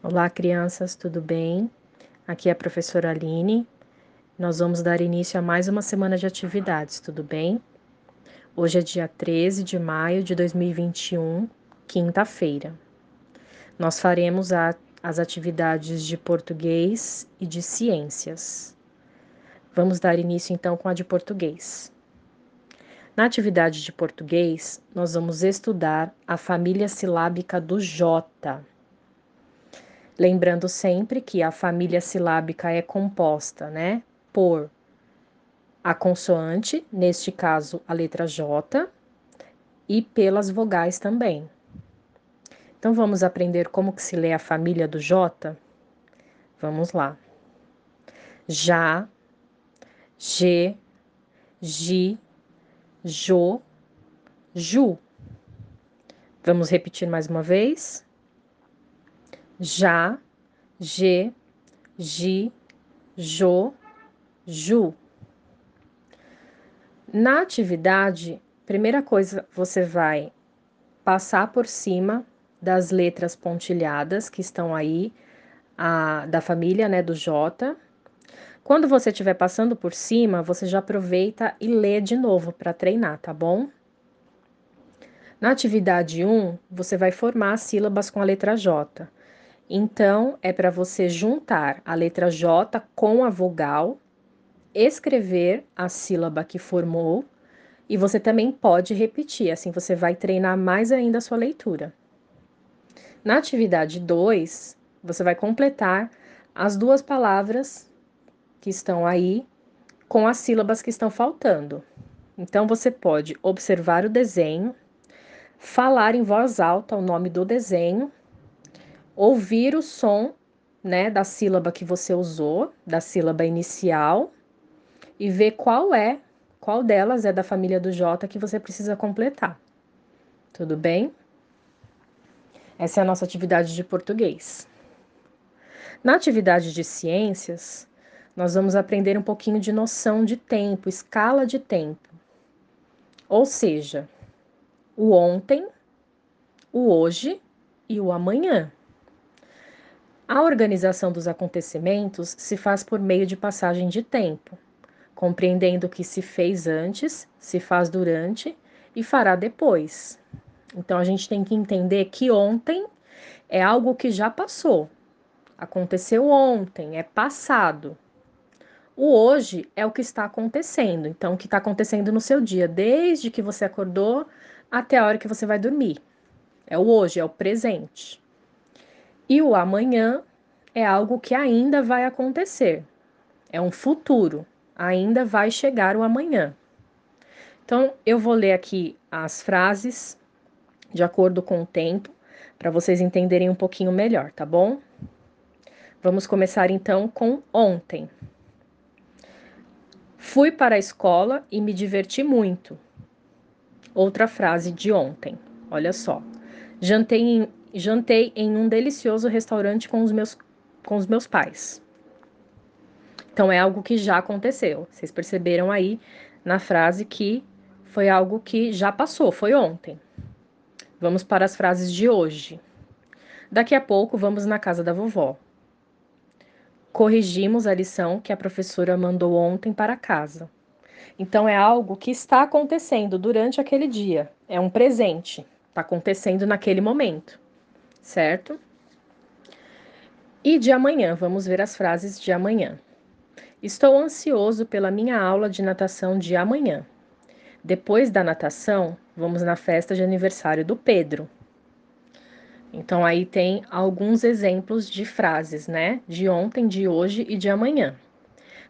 Olá, crianças, tudo bem? Aqui é a professora Aline. Nós vamos dar início a mais uma semana de atividades, tudo bem? Hoje é dia 13 de maio de 2021, quinta-feira. Nós faremos a, as atividades de português e de ciências. Vamos dar início então com a de português. Na atividade de português, nós vamos estudar a família silábica do J. Lembrando sempre que a família silábica é composta, né, por a consoante, neste caso a letra J, e pelas vogais também. Então vamos aprender como que se lê a família do J? Vamos lá. Já, G, Gi, Jo, Ju. Vamos repetir mais uma vez já, ge, gi, jo, ju. Na atividade, primeira coisa, você vai passar por cima das letras pontilhadas que estão aí, a, da família, né, do J. Quando você estiver passando por cima, você já aproveita e lê de novo para treinar, tá bom? Na atividade 1, você vai formar as sílabas com a letra J. Então, é para você juntar a letra J com a vogal, escrever a sílaba que formou e você também pode repetir, assim você vai treinar mais ainda a sua leitura. Na atividade 2, você vai completar as duas palavras que estão aí com as sílabas que estão faltando. Então, você pode observar o desenho, falar em voz alta o nome do desenho ouvir o som, né, da sílaba que você usou, da sílaba inicial, e ver qual é, qual delas é da família do J que você precisa completar. Tudo bem? Essa é a nossa atividade de português. Na atividade de ciências, nós vamos aprender um pouquinho de noção de tempo, escala de tempo. Ou seja, o ontem, o hoje e o amanhã. A organização dos acontecimentos se faz por meio de passagem de tempo, compreendendo o que se fez antes, se faz durante e fará depois. Então a gente tem que entender que ontem é algo que já passou, aconteceu ontem, é passado. O hoje é o que está acontecendo, então o que está acontecendo no seu dia, desde que você acordou até a hora que você vai dormir. É o hoje, é o presente. E o amanhã é algo que ainda vai acontecer. É um futuro. Ainda vai chegar o amanhã. Então, eu vou ler aqui as frases de acordo com o tempo, para vocês entenderem um pouquinho melhor, tá bom? Vamos começar então com ontem. Fui para a escola e me diverti muito. Outra frase de ontem. Olha só. Jantei em, jantei em um delicioso restaurante com os meus, com os meus pais. Então é algo que já aconteceu. Vocês perceberam aí na frase que foi algo que já passou, foi ontem. Vamos para as frases de hoje. Daqui a pouco vamos na casa da vovó. Corrigimos a lição que a professora mandou ontem para casa. Então é algo que está acontecendo durante aquele dia, é um presente, está acontecendo naquele momento certo? E de amanhã, vamos ver as frases de amanhã. Estou ansioso pela minha aula de natação de amanhã. Depois da natação, vamos na festa de aniversário do Pedro. Então, aí tem alguns exemplos de frases, né? De ontem, de hoje e de amanhã.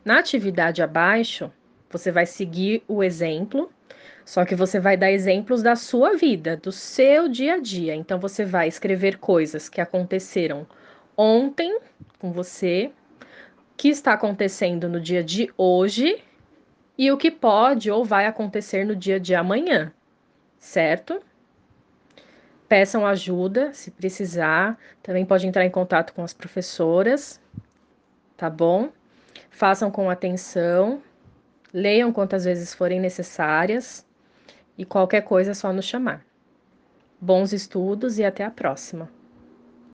Na atividade abaixo, você vai seguir o exemplo só que você vai dar exemplos da sua vida, do seu dia a dia. Então você vai escrever coisas que aconteceram ontem com você, que está acontecendo no dia de hoje e o que pode ou vai acontecer no dia de amanhã, certo? Peçam ajuda se precisar, também pode entrar em contato com as professoras, tá bom? Façam com atenção, leiam quantas vezes forem necessárias e qualquer coisa é só nos chamar. Bons estudos e até a próxima!